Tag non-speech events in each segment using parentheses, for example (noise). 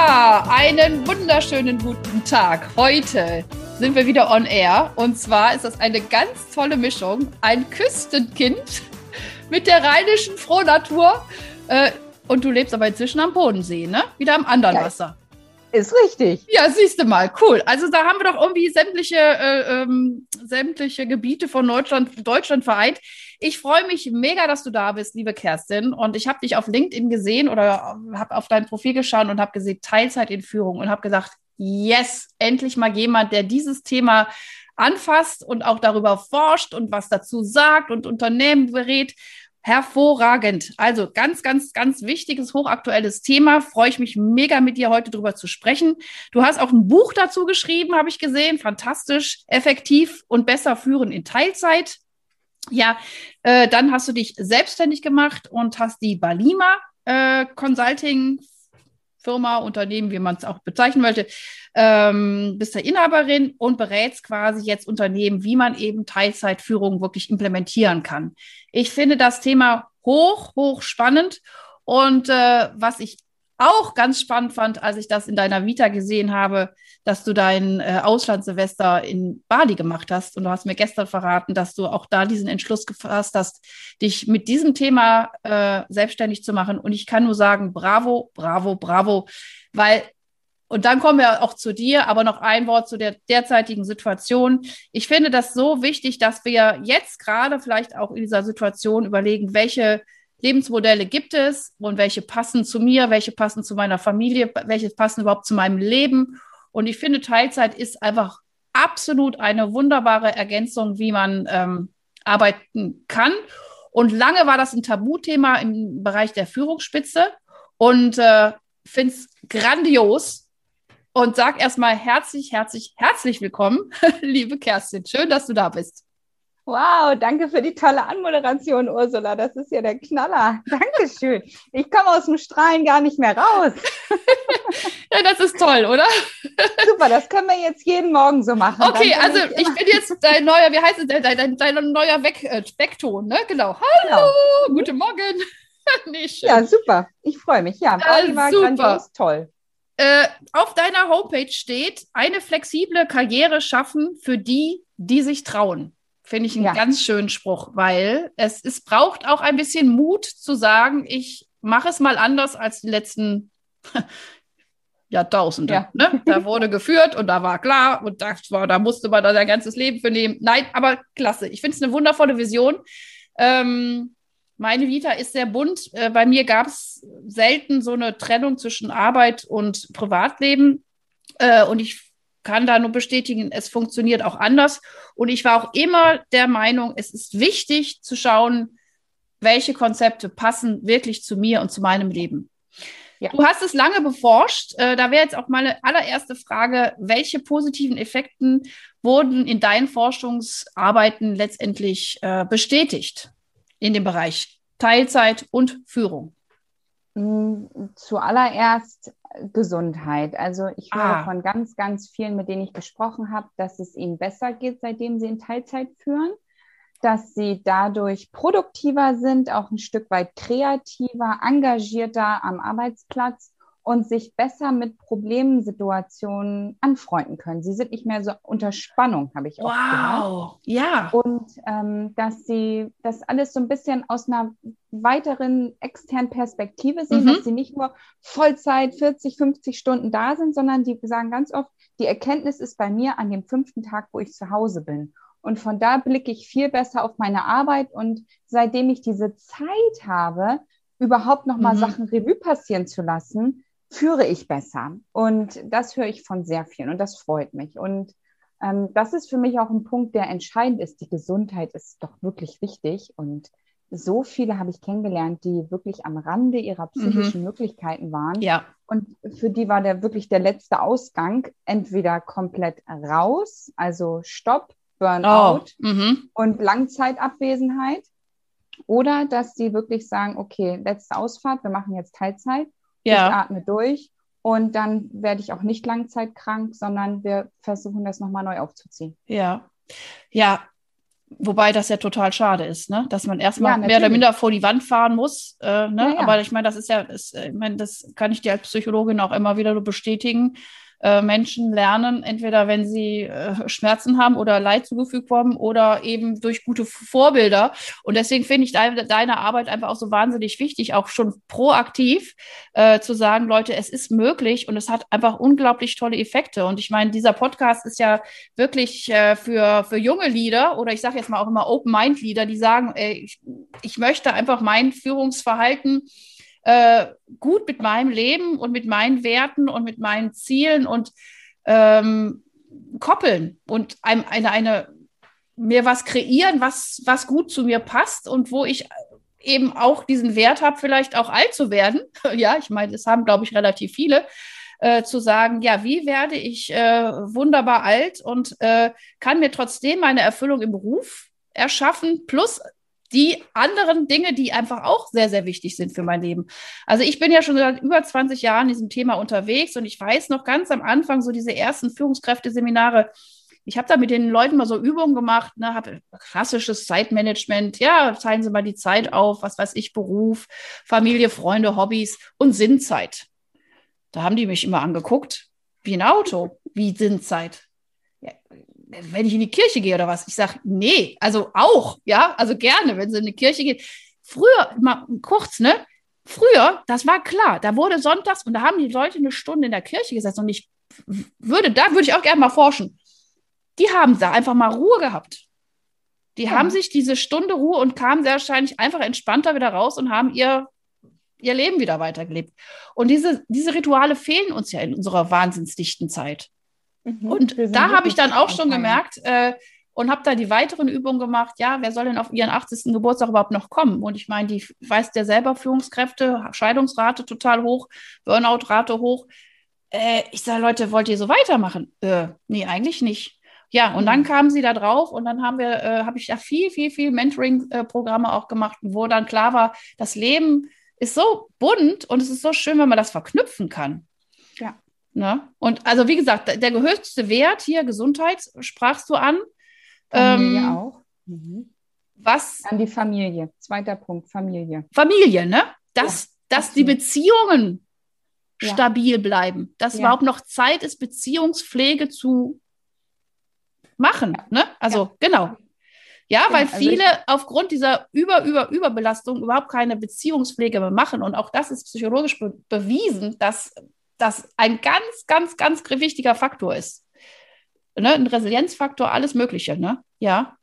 Ja, einen wunderschönen guten Tag. Heute sind wir wieder on air. Und zwar ist das eine ganz tolle Mischung. Ein Küstenkind mit der rheinischen Frohnatur. Äh, und du lebst aber inzwischen am Bodensee, ne? Wieder am anderen ja, Wasser. Ist richtig. Ja, siehst du mal, cool. Also da haben wir doch irgendwie sämtliche, äh, ähm, sämtliche Gebiete von Deutschland, Deutschland vereint. Ich freue mich mega, dass du da bist, liebe Kerstin. Und ich habe dich auf LinkedIn gesehen oder habe auf dein Profil geschaut und habe gesehen Teilzeit in Führung und habe gesagt, yes, endlich mal jemand, der dieses Thema anfasst und auch darüber forscht und was dazu sagt und Unternehmen berät. Hervorragend. Also ganz, ganz, ganz wichtiges, hochaktuelles Thema. Freue ich mich mega mit dir heute drüber zu sprechen. Du hast auch ein Buch dazu geschrieben, habe ich gesehen. Fantastisch, effektiv und besser führen in Teilzeit. Ja, äh, dann hast du dich selbstständig gemacht und hast die Balima äh, Consulting Firma, Unternehmen, wie man es auch bezeichnen möchte, ähm, bist der Inhaberin und berätst quasi jetzt Unternehmen, wie man eben Teilzeitführung wirklich implementieren kann. Ich finde das Thema hoch, hoch spannend. Und äh, was ich auch ganz spannend fand, als ich das in deiner Vita gesehen habe, dass du dein äh, Auslandssilvester in Bali gemacht hast. Und du hast mir gestern verraten, dass du auch da diesen Entschluss gefasst hast, dich mit diesem Thema äh, selbstständig zu machen. Und ich kann nur sagen, bravo, bravo, bravo, weil und dann kommen wir auch zu dir, aber noch ein Wort zu der derzeitigen Situation. Ich finde das so wichtig, dass wir jetzt gerade vielleicht auch in dieser Situation überlegen, welche Lebensmodelle gibt es und welche passen zu mir, welche passen zu meiner Familie, welche passen überhaupt zu meinem Leben. Und ich finde, Teilzeit ist einfach absolut eine wunderbare Ergänzung, wie man ähm, arbeiten kann. Und lange war das ein Tabuthema im Bereich der Führungsspitze und äh, finde es grandios. Und sag erstmal herzlich, herzlich, herzlich willkommen, (laughs) liebe Kerstin. Schön, dass du da bist. Wow, danke für die tolle Anmoderation, Ursula. Das ist ja der Knaller. (laughs) Dankeschön. Ich komme aus dem Strahlen gar nicht mehr raus. (laughs) ja, das ist toll, oder? (laughs) Super, das können wir jetzt jeden Morgen so machen. Okay, also ich, ich, bin jetzt dein neuer, wie heißt es, dein, dein, dein neuer Weg, äh, Weckton, ne? Genau. Hallo, genau. guten Morgen. nee, schön. Ja, super. Ich freue mich. Ja, äh, war super. grandios toll. Äh, auf deiner Homepage steht, eine flexible Karriere schaffen für die, die sich trauen. Finde ich einen ja. ganz schönen Spruch, weil es, es braucht auch ein bisschen Mut zu sagen, ich mache es mal anders als die letzten (laughs) Jahrtausende. Ja. Ne? Da (laughs) wurde geführt und da war klar und war, da musste man da sein ganzes Leben für nehmen. Nein, aber klasse. Ich finde es eine wundervolle Vision. Ähm, meine Vita ist sehr bunt. Äh, bei mir gab es selten so eine Trennung zwischen Arbeit und Privatleben. Äh, und ich kann da nur bestätigen, es funktioniert auch anders. Und ich war auch immer der Meinung, es ist wichtig zu schauen, welche Konzepte passen wirklich zu mir und zu meinem Leben. Ja. Du hast es lange beforscht. Äh, da wäre jetzt auch meine allererste Frage, welche positiven Effekten wurden in deinen Forschungsarbeiten letztendlich äh, bestätigt in dem Bereich Teilzeit und Führung? Mm, zuallererst Gesundheit. Also ich höre ah. von ganz, ganz vielen, mit denen ich gesprochen habe, dass es ihnen besser geht, seitdem sie in Teilzeit führen, dass sie dadurch produktiver sind, auch ein Stück weit kreativer, engagierter am Arbeitsplatz und sich besser mit Problemsituationen anfreunden können. Sie sind nicht mehr so unter Spannung, habe ich auch wow. gehört. ja. Und ähm, dass sie das alles so ein bisschen aus einer weiteren externen Perspektive sehen, mhm. dass sie nicht nur Vollzeit 40, 50 Stunden da sind, sondern die sagen ganz oft, die Erkenntnis ist bei mir an dem fünften Tag, wo ich zu Hause bin. Und von da blicke ich viel besser auf meine Arbeit. Und seitdem ich diese Zeit habe, überhaupt nochmal mhm. Sachen Revue passieren zu lassen, führe ich besser. Und das höre ich von sehr vielen und das freut mich. Und ähm, das ist für mich auch ein Punkt, der entscheidend ist. Die Gesundheit ist doch wirklich wichtig und so viele habe ich kennengelernt, die wirklich am Rande ihrer mhm. psychischen mhm. Möglichkeiten waren. Ja. Und für die war der wirklich der letzte Ausgang entweder komplett raus, also Stopp, Burnout oh. mhm. und Langzeitabwesenheit. Oder dass sie wirklich sagen, okay, letzte Ausfahrt, wir machen jetzt Teilzeit, ja. ich atme durch und dann werde ich auch nicht langzeitkrank, sondern wir versuchen das nochmal neu aufzuziehen. Ja, ja, Wobei das ja total schade ist, ne? dass man erstmal ja, mehr oder minder vor die Wand fahren muss. Äh, ne? Ja, ja. Aber ich meine, das ist ja, ist, ich meine, das kann ich dir als Psychologin auch immer wieder bestätigen. Äh, Menschen lernen, entweder wenn sie äh, Schmerzen haben oder Leid zugefügt worden oder eben durch gute Vorbilder. Und deswegen finde ich deine, deine Arbeit einfach auch so wahnsinnig wichtig, auch schon proaktiv äh, zu sagen, Leute, es ist möglich und es hat einfach unglaublich tolle Effekte. Und ich meine, dieser Podcast ist ja wirklich äh, für, für junge Leader oder ich sage jetzt mal auch immer Open-Mind-Leader, die sagen, ey, ich, ich möchte einfach mein Führungsverhalten äh, gut mit meinem Leben und mit meinen Werten und mit meinen Zielen und ähm, koppeln und einem, eine, eine, mir was kreieren, was, was gut zu mir passt und wo ich eben auch diesen Wert habe, vielleicht auch alt zu werden. (laughs) ja, ich meine, das haben, glaube ich, relativ viele. Äh, zu sagen, ja, wie werde ich äh, wunderbar alt und äh, kann mir trotzdem meine Erfüllung im Beruf erschaffen, plus die anderen Dinge, die einfach auch sehr, sehr wichtig sind für mein Leben. Also ich bin ja schon seit über 20 Jahren in diesem Thema unterwegs und ich weiß noch ganz am Anfang so diese ersten Führungskräfteseminare, ich habe da mit den Leuten mal so Übungen gemacht, ne, habe klassisches Zeitmanagement, ja, zeigen Sie mal die Zeit auf, was weiß ich, Beruf, Familie, Freunde, Hobbys und Sinnzeit. Da haben die mich immer angeguckt, wie ein Auto, wie Sinnzeit wenn ich in die Kirche gehe oder was? Ich sage, nee, also auch, ja, also gerne, wenn sie in die Kirche geht. Früher, mal kurz, ne? Früher, das war klar, da wurde sonntags und da haben die Leute eine Stunde in der Kirche gesessen und ich würde, da würde ich auch gerne mal forschen. Die haben da einfach mal Ruhe gehabt. Die ja. haben sich diese Stunde Ruhe und kamen sehr wahrscheinlich einfach entspannter wieder raus und haben ihr, ihr Leben wieder weitergelebt. Und diese, diese Rituale fehlen uns ja in unserer wahnsinnsdichten Zeit. Mhm, und da habe ich dann auch schon gemerkt äh, und habe da die weiteren Übungen gemacht, ja, wer soll denn auf ihren 80. Geburtstag überhaupt noch kommen? Und ich meine, die weiß ja selber Führungskräfte, Scheidungsrate total hoch, Burnout-Rate hoch. Äh, ich sage, Leute, wollt ihr so weitermachen? Äh, nee, eigentlich nicht. Ja, und mhm. dann kamen sie da drauf und dann haben wir, äh, habe ich da viel, viel, viel Mentoring-Programme auch gemacht, wo dann klar war, das Leben ist so bunt und es ist so schön, wenn man das verknüpfen kann. Ne? Und also wie gesagt, der höchste Wert hier, Gesundheit, sprachst du an. Familie ähm, auch. Mhm. Was? An die Familie. Zweiter Punkt, Familie. Familie, ne? Dass, ja, dass die Beziehungen ja. stabil bleiben. Dass ja. überhaupt noch Zeit ist, Beziehungspflege zu machen. Ne? Also genau. Ja, weil also viele aufgrund dieser Über, Über, Überbelastung überhaupt keine Beziehungspflege mehr machen. Und auch das ist psychologisch be bewiesen, dass das ein ganz, ganz, ganz wichtiger Faktor ist. Ne? Ein Resilienzfaktor, alles Mögliche, ne? Ja.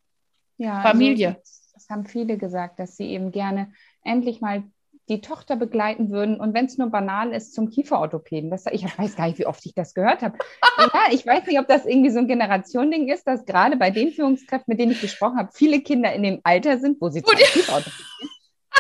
Ja. Familie. Also, das haben viele gesagt, dass sie eben gerne endlich mal die Tochter begleiten würden und wenn es nur banal ist, zum Kieferorthopäden. Das, ich weiß gar nicht, wie oft ich das gehört habe. ja, ich weiß nicht, ob das irgendwie so ein Generationending ist, dass gerade bei den Führungskräften, mit denen ich gesprochen habe, viele Kinder in dem Alter sind, wo sie zum Kieferorthopäden gehen.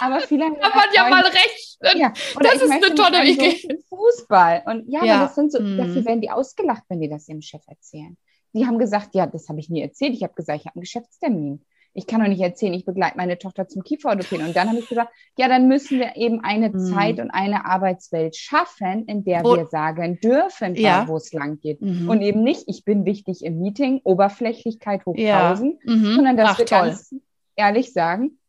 Aber viele haben man ja mal recht. Ja, das ist eine tolle Idee. Fußball. Und ja, ja. das sind so, hm. dafür werden die ausgelacht, wenn die das ihrem Chef erzählen. Die haben gesagt, ja, das habe ich nie erzählt. Ich habe gesagt, ich habe einen Geschäftstermin. Ich kann doch nicht erzählen, ich begleite meine Tochter zum Kieferorthopäden. Und dann habe ich gesagt, ja, dann müssen wir eben eine hm. Zeit und eine Arbeitswelt schaffen, in der wo, wir sagen dürfen, ja. wo es lang geht. Mhm. Und eben nicht, ich bin wichtig im Meeting, Oberflächlichkeit hoch ja. mhm. sondern dass Ach, wir toll. ganz ehrlich sagen,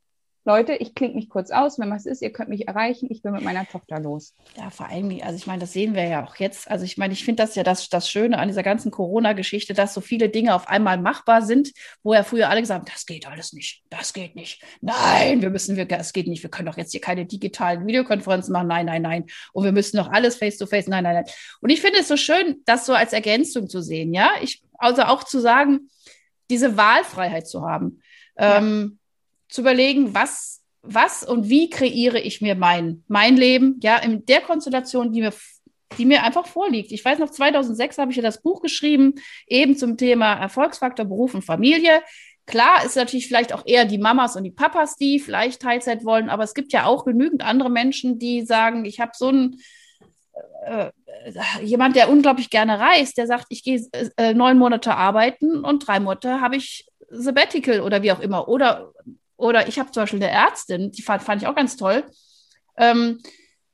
Leute, ich klinge mich kurz aus, wenn was ist, ihr könnt mich erreichen, ich bin mit meiner Tochter los. Ja, vor allem, also ich meine, das sehen wir ja auch jetzt. Also ich meine, ich finde das ja das, das Schöne an dieser ganzen Corona-Geschichte, dass so viele Dinge auf einmal machbar sind, wo ja früher alle gesagt haben, das geht alles nicht, das geht nicht. Nein, wir müssen, wir, das geht nicht, wir können doch jetzt hier keine digitalen Videokonferenzen machen, nein, nein, nein. Und wir müssen doch alles face-to-face, -face. nein, nein, nein. Und ich finde es so schön, das so als Ergänzung zu sehen, ja. Ich, also auch zu sagen, diese Wahlfreiheit zu haben. Ja. Ähm, zu überlegen, was, was und wie kreiere ich mir mein, mein Leben, ja, in der Konstellation, die mir, die mir einfach vorliegt. Ich weiß noch, 2006 habe ich ja das Buch geschrieben, eben zum Thema Erfolgsfaktor Beruf und Familie. Klar ist natürlich vielleicht auch eher die Mamas und die Papas, die vielleicht Teilzeit wollen, aber es gibt ja auch genügend andere Menschen, die sagen, ich habe so ein äh, jemand, der unglaublich gerne reist, der sagt, ich gehe äh, neun Monate arbeiten und drei Monate habe ich Sabbatical oder wie auch immer. Oder, oder ich habe zum Beispiel eine Ärztin, die fand, fand ich auch ganz toll. Ähm,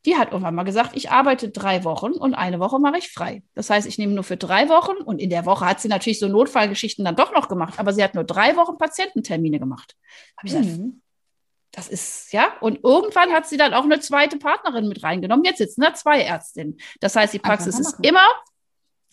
die hat irgendwann mal gesagt, ich arbeite drei Wochen und eine Woche mache ich frei. Das heißt, ich nehme nur für drei Wochen und in der Woche hat sie natürlich so Notfallgeschichten dann doch noch gemacht, aber sie hat nur drei Wochen Patiententermine gemacht. Habe ich mhm. gesagt, das ist, ja, und irgendwann hat sie dann auch eine zweite Partnerin mit reingenommen. Jetzt sitzen da zwei Ärztinnen. Das heißt, die Praxis ist immer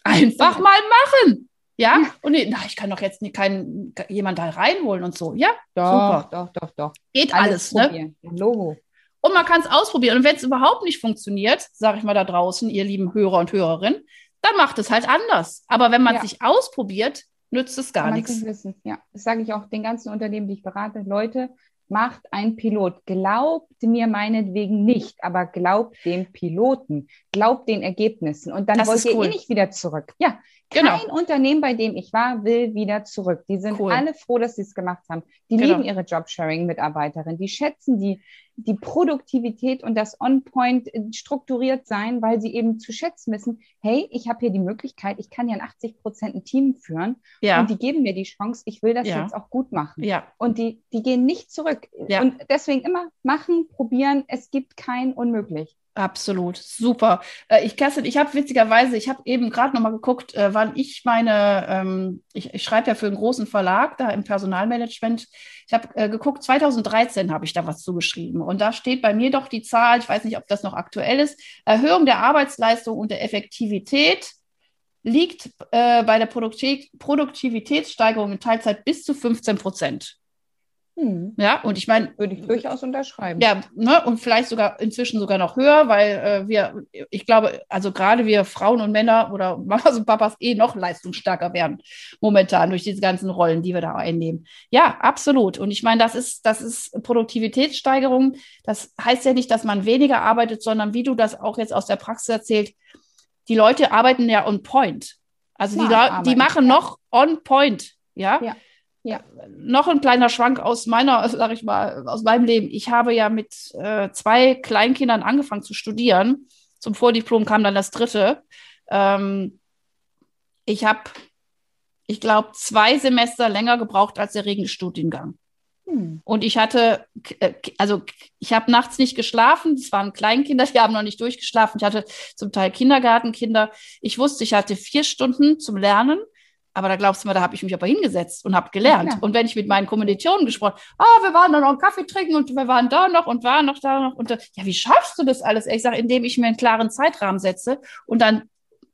einfach mal machen. Ja, und na, ich kann doch jetzt nicht keinen, jemand da reinholen und so. Ja, doch, super. Doch, doch, doch. Geht alles, alles ne? Logo. Und man kann es ausprobieren. Und wenn es überhaupt nicht funktioniert, sage ich mal da draußen, ihr lieben Hörer und Hörerinnen, dann macht es halt anders. Aber wenn man ja. sich ausprobiert, nützt es gar nichts. Wissen. Ja, das sage ich auch den ganzen Unternehmen, die ich berate. Leute, macht ein Pilot. Glaubt mir meinetwegen nicht, aber glaubt dem Piloten, glaubt den Ergebnissen. Und dann das wollt ihr cool. eh nicht wieder zurück. Ja, Genau. Kein Unternehmen, bei dem ich war, will wieder zurück. Die sind cool. alle froh, dass sie es gemacht haben. Die genau. lieben ihre Jobsharing-Mitarbeiterin. Die schätzen die, die Produktivität und das On-Point strukturiert sein, weil sie eben zu schätzen wissen, hey, ich habe hier die Möglichkeit, ich kann ja in 80 Prozent ein Team führen ja. und die geben mir die Chance, ich will das ja. jetzt auch gut machen. Ja. Und die, die gehen nicht zurück. Ja. Und deswegen immer machen, probieren, es gibt kein Unmöglich. Absolut, super. Äh, ich, Kerstin, ich habe witzigerweise, ich habe eben gerade nochmal geguckt, äh, wann ich meine, ähm, ich, ich schreibe ja für einen großen Verlag da im Personalmanagement. Ich habe äh, geguckt, 2013 habe ich da was zugeschrieben. Und da steht bei mir doch die Zahl, ich weiß nicht, ob das noch aktuell ist, Erhöhung der Arbeitsleistung und der Effektivität liegt äh, bei der Produktiv Produktivitätssteigerung in Teilzeit bis zu 15 Prozent. Hm. Ja, und ich meine. Würde ich durchaus unterschreiben. Ja, ne, und vielleicht sogar inzwischen sogar noch höher, weil äh, wir, ich glaube, also gerade wir Frauen und Männer oder (laughs) Mamas und Papas eh noch leistungsstärker werden momentan durch diese ganzen Rollen, die wir da einnehmen. Ja, absolut. Und ich meine, das ist, das ist Produktivitätssteigerung. Das heißt ja nicht, dass man weniger arbeitet, sondern wie du das auch jetzt aus der Praxis erzählt, die Leute arbeiten ja on point. Also ja, die, die machen noch on point. Ja. ja. Ja. Noch ein kleiner Schwank aus meiner, sag ich mal, aus meinem Leben. Ich habe ja mit äh, zwei Kleinkindern angefangen zu studieren. Zum Vordiplom kam dann das dritte. Ähm, ich habe, ich glaube, zwei Semester länger gebraucht als der Regelstudiengang. Hm. Und ich hatte, äh, also ich habe nachts nicht geschlafen. Es waren Kleinkinder, die haben noch nicht durchgeschlafen. Ich hatte zum Teil Kindergartenkinder. Ich wusste, ich hatte vier Stunden zum Lernen. Aber da glaubst du mal, da habe ich mich aber hingesetzt und habe gelernt. Ja, und wenn ich mit meinen Kommilitonen gesprochen, ah, wir waren da noch einen Kaffee trinken und wir waren da noch und waren noch da noch. Und da, ja, wie schaffst du das alles? Ich sage, indem ich mir einen klaren Zeitrahmen setze und dann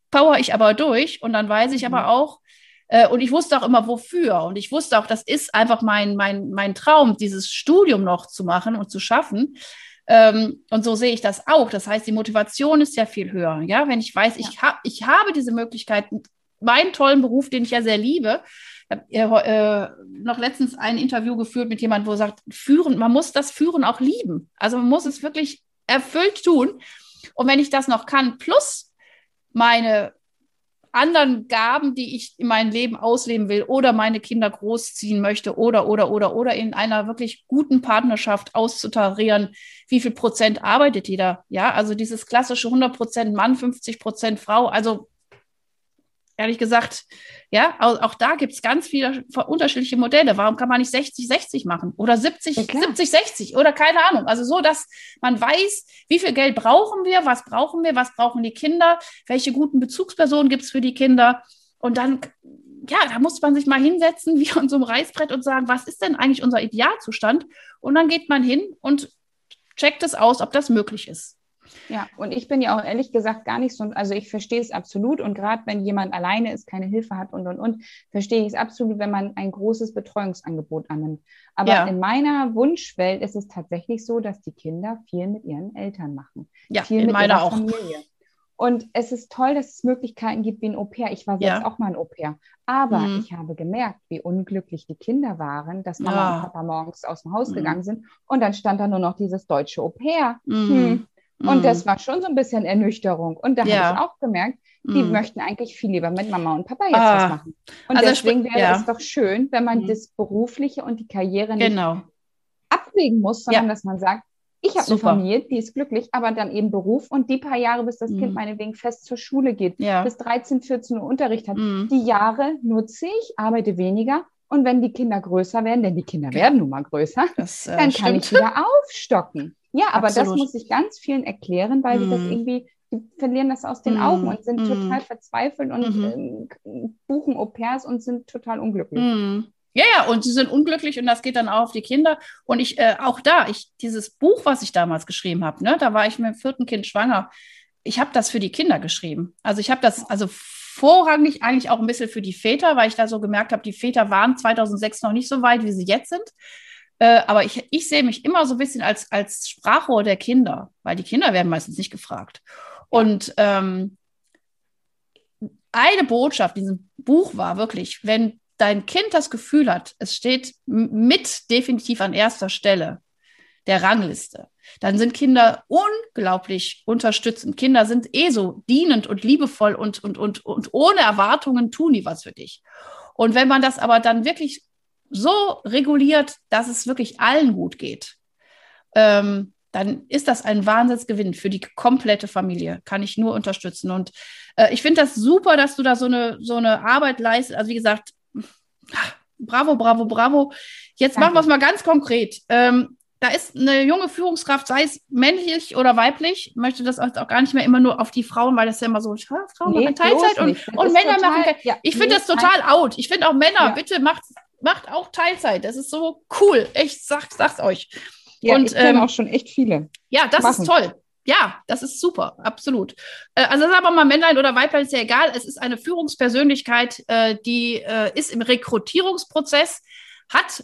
power ich aber durch und dann weiß ich mhm. aber auch, äh, und ich wusste auch immer wofür. Und ich wusste auch, das ist einfach mein, mein, mein Traum, dieses Studium noch zu machen und zu schaffen. Ähm, und so sehe ich das auch. Das heißt, die Motivation ist ja viel höher. Ja, wenn ich weiß, ja. ich, hab, ich habe diese Möglichkeiten, meinen tollen Beruf, den ich ja sehr liebe. Ich habe äh, noch letztens ein Interview geführt mit jemandem, wo er sagt, führen, man muss das Führen auch lieben. Also man muss es wirklich erfüllt tun. Und wenn ich das noch kann, plus meine anderen Gaben, die ich in meinem Leben ausleben will oder meine Kinder großziehen möchte oder, oder, oder, oder in einer wirklich guten Partnerschaft auszutarieren, wie viel Prozent arbeitet jeder? Ja, also dieses klassische 100 Prozent Mann, 50 Prozent Frau. Also ehrlich gesagt, ja, auch, auch da gibt es ganz viele unterschiedliche Modelle. Warum kann man nicht 60, 60 machen oder 70, ja, 70, 60 oder keine Ahnung? Also so, dass man weiß, wie viel Geld brauchen wir, was brauchen wir, was brauchen die Kinder, welche guten Bezugspersonen gibt es für die Kinder. Und dann, ja, da muss man sich mal hinsetzen wie an so einem Reißbrett und sagen, was ist denn eigentlich unser Idealzustand? Und dann geht man hin und checkt es aus, ob das möglich ist. Ja, und ich bin ja auch ehrlich gesagt gar nicht so, also ich verstehe es absolut und gerade wenn jemand alleine ist, keine Hilfe hat und und und, verstehe ich es absolut, wenn man ein großes Betreuungsangebot annimmt. Aber ja. in meiner Wunschwelt ist es tatsächlich so, dass die Kinder viel mit ihren Eltern machen. Ja, viel in mit meiner auch. Familie. Und es ist toll, dass es Möglichkeiten gibt wie ein Au-pair. Ich war selbst ja. auch mal ein Au-pair. Aber mhm. ich habe gemerkt, wie unglücklich die Kinder waren, dass Mama ja. und Papa morgens aus dem Haus mhm. gegangen sind und dann stand da nur noch dieses deutsche Au-pair. Mhm. Hm Und das war schon so ein bisschen Ernüchterung. Und da ja. habe ich auch gemerkt, die mm. möchten eigentlich viel lieber mit Mama und Papa jetzt ah. was machen. Und also deswegen wäre ja. es doch schön, wenn man mm. das Berufliche und die Karriere nicht genau. abwägen muss, sondern ja. dass man sagt, ich habe eine Familie, die ist glücklich, aber dann eben Beruf und die paar Jahre, bis das. Kind meinetwegen fest zur Schule geht, bis 13, 14 Uhr Unterricht hat, mm. die Jahre nutze ich, arbeite weniger und wenn die Kinder größer werden, denn die Kinder werden nun mal größer, das, äh, dann stimmt. kann ich wieder aufstocken. Ja, aber Absolut. das muss ich ganz vielen erklären, weil sie das mm. irgendwie die verlieren das aus den mm, Augen und sind mm. total verzweifelt und mm ähm, buchen Au pairs und sind total unglücklich. Mm. Ja, ja, und sie sind unglücklich und das geht dann auch auf die Kinder. Und ich, äh, auch da, ich, dieses Buch, was ich damals geschrieben habe, ne, da war ich mit dem vierten Kind schwanger. Ich habe das für die Kinder geschrieben. Also ich habe das, also vorrangig eigentlich auch ein bisschen für die Väter, weil ich da so gemerkt habe, die Väter waren 2006 noch nicht so weit, wie sie jetzt sind. Äh, aber ich, ich sehe mich immer so ein bisschen als, als Sprachrohr der Kinder, weil die Kinder werden meistens nicht gefragt. Und ähm, eine Botschaft in diesem Buch war wirklich, wenn dein Kind das Gefühl hat, es steht mit definitiv an erster Stelle der Rangliste, dann sind Kinder unglaublich unterstützend. Kinder sind eh so dienend und liebevoll und, und, und, und ohne Erwartungen tun die was für dich. Und wenn man das aber dann wirklich so reguliert, dass es wirklich allen gut geht, ähm, dann ist das ein Wahnsinnsgewinn für die komplette Familie. Kann ich nur unterstützen. Und äh, ich finde das super, dass du da so eine, so eine Arbeit leistest. Also wie gesagt, bravo, bravo, bravo. Jetzt Danke. machen wir es mal ganz konkret. Ähm, da ist eine junge Führungskraft, sei es männlich oder weiblich, möchte das auch gar nicht mehr immer nur auf die Frauen, weil das ja immer so, Frauen nee, machen Teilzeit und, und Männer total, machen ja, Ich finde nee, das total out. Ich finde auch Männer, ja. bitte macht, macht auch Teilzeit. Das ist so cool. Ich sag, sag's euch. Ja, und, ich kenne ähm, auch schon echt viele. Ja, das machen. ist toll. Ja, das ist super, absolut. Äh, also sagen wir mal Männlein oder Weiblein ist ja egal. Es ist eine Führungspersönlichkeit, äh, die äh, ist im Rekrutierungsprozess, hat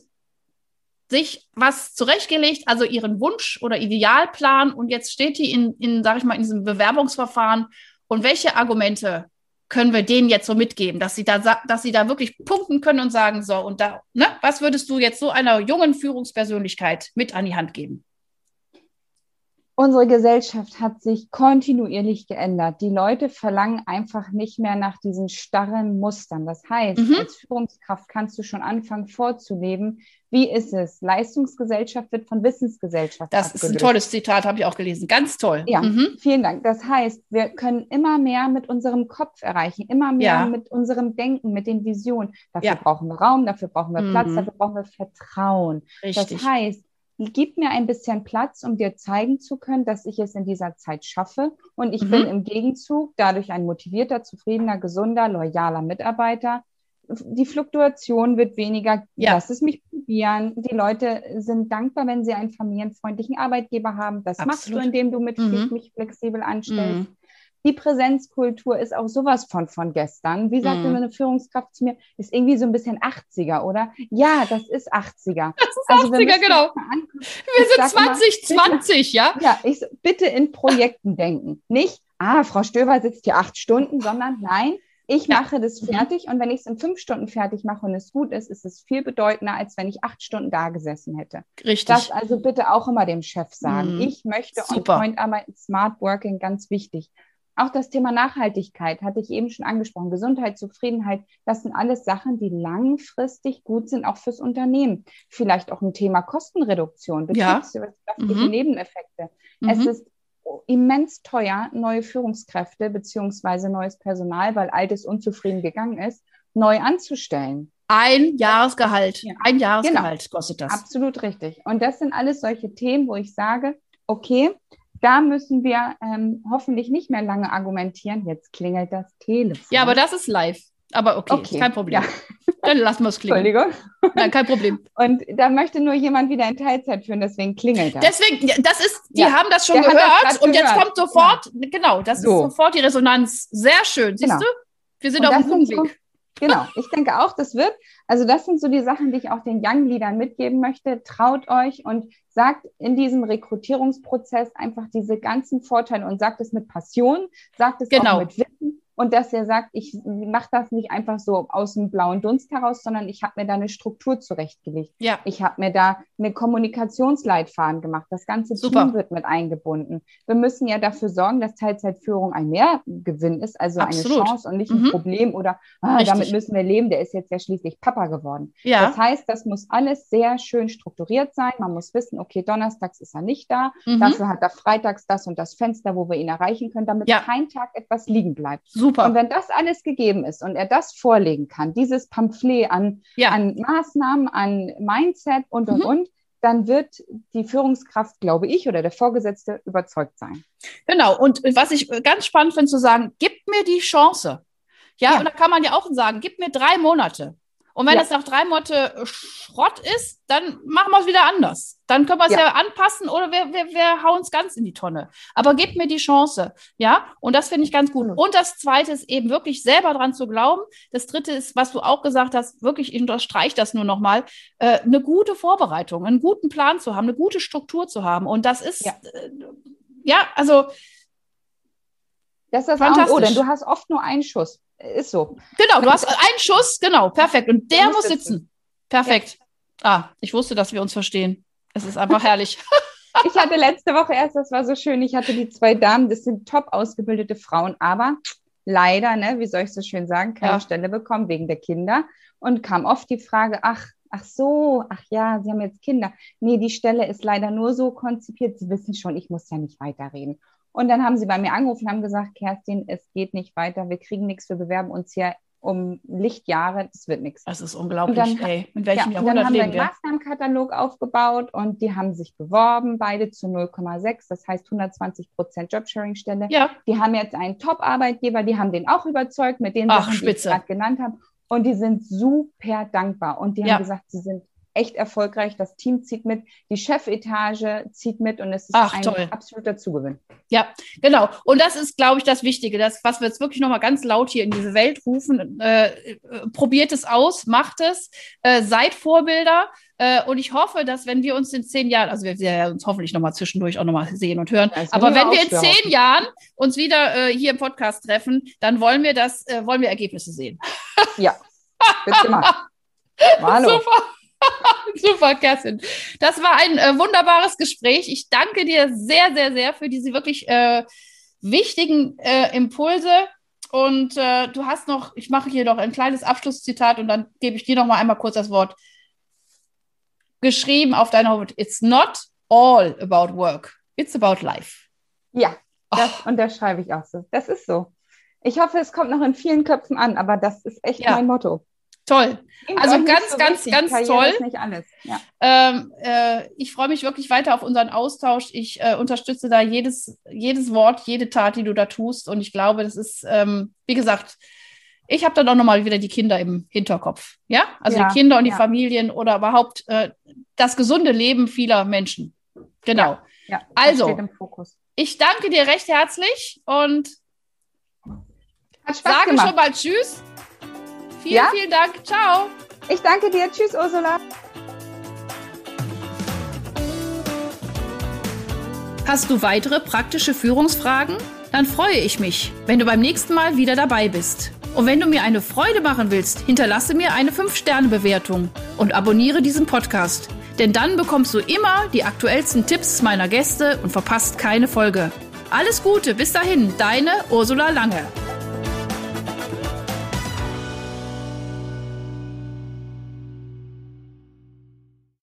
sich was zurechtgelegt, also ihren Wunsch oder Idealplan und jetzt steht die in, in sage ich mal, in diesem Bewerbungsverfahren und welche Argumente können wir denen jetzt so mitgeben, dass sie da, dass sie da wirklich punkten können und sagen, so, und da, ne, was würdest du jetzt so einer jungen Führungspersönlichkeit mit an die Hand geben? Unsere Gesellschaft hat sich kontinuierlich geändert. Die Leute verlangen einfach nicht mehr nach diesen starren Mustern. Das heißt, mhm. als Führungskraft kannst du schon anfangen vorzuleben, wie ist es? Leistungsgesellschaft wird von Wissensgesellschaft. Das abgelöst. ist ein tolles Zitat, habe ich auch gelesen. Ganz toll. Ja, mhm. vielen Dank. Das heißt, wir können immer mehr mit unserem Kopf erreichen, immer mehr ja. mit unserem Denken, mit den Visionen. Dafür ja. brauchen wir Raum, dafür brauchen wir Platz, mhm. dafür brauchen wir Vertrauen. Richtig. Das heißt, gib mir ein bisschen Platz, um dir zeigen zu können, dass ich es in dieser Zeit schaffe. Und ich mhm. bin im Gegenzug dadurch ein motivierter, zufriedener, gesunder, loyaler Mitarbeiter. Die Fluktuation wird weniger. Ja. Lass es mich probieren. Die Leute sind dankbar, wenn sie einen familienfreundlichen Arbeitgeber haben. Das Absolut. machst du, indem du mit mhm. mich flexibel anstellst. Mhm. Die Präsenzkultur ist auch sowas von von gestern. Wie sagte mm. eine Führungskraft zu mir, ist irgendwie so ein bisschen 80er, oder? Ja, das ist 80er. Das ist also 80er, genau. Wir sind 2020, ja? (laughs) Ja, ich bitte in Projekten denken. Nicht, ah, Frau Stöber sitzt hier acht Stunden, sondern nein, ich ja. mache das mhm. fertig und wenn ich es in fünf Stunden fertig mache und es gut ist, ist es viel bedeutender, als wenn ich acht Stunden da gesessen hätte. Richtig. Das also bitte auch immer dem Chef sagen. Mhm. Ich möchte On-Point arbeiten, Smart Working, ganz wichtig. Auch das Thema Nachhaltigkeit hatte ich eben schon angesprochen. Gesundheit, Zufriedenheit, das sind alles Sachen, die langfristig gut sind, auch fürs Unternehmen. Vielleicht auch ein Thema Kostenreduktion, betriebswirtschaftliche ja. mhm. Nebeneffekte. Mhm. Es ist immens teuer, neue Führungskräfte beziehungsweise neues Personal, weil altes unzufrieden gegangen ist, neu anzustellen. Ein Jahresgehalt. Ja. Ein Jahresgehalt genau. kostet das. Absolut richtig. Und das sind alles solche Themen, wo ich sage, okay, da müssen wir ähm, hoffentlich nicht mehr lange argumentieren. Jetzt klingelt das Telefon. Ja, aber das ist live. Aber okay, okay. kein Problem. Ja. Dann lassen wir es klingeln. Entschuldigung. Nein, kein Problem. Und da möchte nur jemand wieder in Teilzeit führen, deswegen klingelt das. Deswegen, das ist, die ja. haben das schon Der gehört das und gehört. jetzt kommt sofort, ja. genau, das so. ist sofort die Resonanz. Sehr schön, siehst genau. du? Wir sind und auf dem guten Weg. Genau, ich denke auch, das wird. Also das sind so die Sachen, die ich auch den Young Leadern mitgeben möchte. Traut euch und sagt in diesem Rekrutierungsprozess einfach diese ganzen Vorteile und sagt es mit Passion, sagt es genau. auch mit Wissen und dass er sagt, ich mache das nicht einfach so aus dem blauen Dunst heraus, sondern ich habe mir da eine Struktur zurechtgelegt. Ja. Ich habe mir da eine Kommunikationsleitfaden gemacht. Das ganze Super. Team wird mit eingebunden. Wir müssen ja dafür sorgen, dass Teilzeitführung ein Mehrgewinn ist, also Absolut. eine Chance und nicht mhm. ein Problem oder ah, damit müssen wir leben, der ist jetzt ja schließlich Papa geworden. Ja. Das heißt, das muss alles sehr schön strukturiert sein. Man muss wissen, okay, donnerstags ist er nicht da, mhm. dafür hat er freitags das und das Fenster, wo wir ihn erreichen können, damit ja. kein Tag etwas liegen bleibt. Super. Und wenn das alles gegeben ist und er das vorlegen kann, dieses Pamphlet an, ja. an Maßnahmen, an Mindset und und mhm. und, dann wird die Führungskraft, glaube ich, oder der Vorgesetzte überzeugt sein. Genau. Und was ich ganz spannend finde zu sagen, gib mir die Chance. Ja, ja, und da kann man ja auch sagen, gib mir drei Monate. Und wenn ja. es nach drei Monate Schrott ist, dann machen wir es wieder anders. Dann können wir es ja. ja, anpassen oder wir, wir, wir hauen es ganz in die Tonne. Aber gebt mir die Chance. Ja, und das finde ich ganz gut. Mhm. Und das zweite ist eben wirklich selber dran zu glauben. Das dritte ist, was du auch gesagt hast, wirklich, ich unterstreiche das nur nochmal, äh, eine gute Vorbereitung, einen guten Plan zu haben, eine gute Struktur zu haben. Und das ist, ja, äh, ja also. Das ist das. A denn du hast oft nur einen Schuss. Ist so. Genau, du hast einen Schuss, genau, perfekt. Und der, muss sitzen. sitzen. Perfekt. Ja. Ah, ich wusste, dass wir uns verstehen. Es ist einfach herrlich. (laughs) ich hatte letzte Woche erst, das war so schön, ich hatte die zwei Damen, das sind top ausgebildete Frauen, aber leider, ne, wie soll ich so schön sagen, keine ja. Stelle bekommen wegen der Kinder. Und kam oft die Frage, ach, ach so, ach ja, Sie haben jetzt Kinder. Nee, die Stelle ist leider nur so konzipiert, Sie wissen schon, ich muss ja nicht weiterreden. Und dann haben sie bei mir angerufen und haben gesagt, Kerstin, es geht nicht weiter, wir kriegen nichts, wir bewerben uns hier um Lichtjahre, das wird nichts. Das ist unglaublich, dann, ey. In welchem ja, Jahrhundert dann haben wir einen Maßnahmenkatalog aufgebaut und die haben sich beworben, beide zu 0,6, das heißt 120 Prozent Jobsharing-Stelle. Ja. Die haben jetzt einen Top-Arbeitgeber, die haben den auch überzeugt mit den Ach, Sachen, die ich gerade genannt habe. Und die sind super dankbar. Und die ja. haben gesagt, sie sind echt erfolgreich. Das Team zieht mit, die Chefetage zieht mit und es ist Ach, ein toll. absoluter Zugewinn. Ja, genau. Und das ist, glaube ich, das Wichtige, das, was wir jetzt wirklich nochmal ganz laut hier in diese Welt rufen. Äh, äh, probiert es aus, macht es, äh, seid Vorbilder. Äh, und ich hoffe, dass wenn wir uns in zehn Jahren, also wir werden uns hoffentlich nochmal zwischendurch auch nochmal sehen und hören, aber wenn wir in zehn Jahren uns wieder äh, hier im Podcast treffen, dann wollen wir das, wollen wir Ergebnisse sehen. Ja, bitte mal. (laughs) Hallo. Super. (laughs) Super, Kerstin. Das war ein äh, wunderbares Gespräch. Ich danke dir sehr, sehr, sehr für diese wirklich äh, wichtigen äh, Impulse. Und äh, du hast noch, ich mache hier noch ein kleines Abschlusszitat und dann gebe ich dir noch mal einmal kurz das Wort. Geschrieben auf deiner Homepage. It's not all about work. It's about life. Ja, das oh. unterschreibe ich auch so. Das ist so. Ich hoffe, es kommt noch in vielen Köpfen an, aber das ist echt ja. mein Motto. Toll. Also ganz, so ganz, wichtig. ganz Karriere toll. Nicht alles. Ja. Ähm, äh, ich freue mich wirklich weiter auf unseren Austausch. Ich äh, unterstütze da jedes, jedes Wort, jede Tat, die du da tust. Und ich glaube, das ist, ähm, wie gesagt, ich habe dann auch nochmal wieder die Kinder im Hinterkopf. Ja, also ja, die Kinder und die ja. Familien oder überhaupt äh, das gesunde Leben vieler Menschen. Genau. Ja, ja also, ich danke dir recht herzlich und sage gemacht. schon mal Tschüss. Vielen, ja? vielen Dank. Ciao. Ich danke dir. Tschüss, Ursula. Hast du weitere praktische Führungsfragen? Dann freue ich mich, wenn du beim nächsten Mal wieder dabei bist. Und wenn du mir eine Freude machen willst, hinterlasse mir eine 5-Sterne-Bewertung und abonniere diesen Podcast. Denn dann bekommst du immer die aktuellsten Tipps meiner Gäste und verpasst keine Folge. Alles Gute, bis dahin, deine Ursula Lange.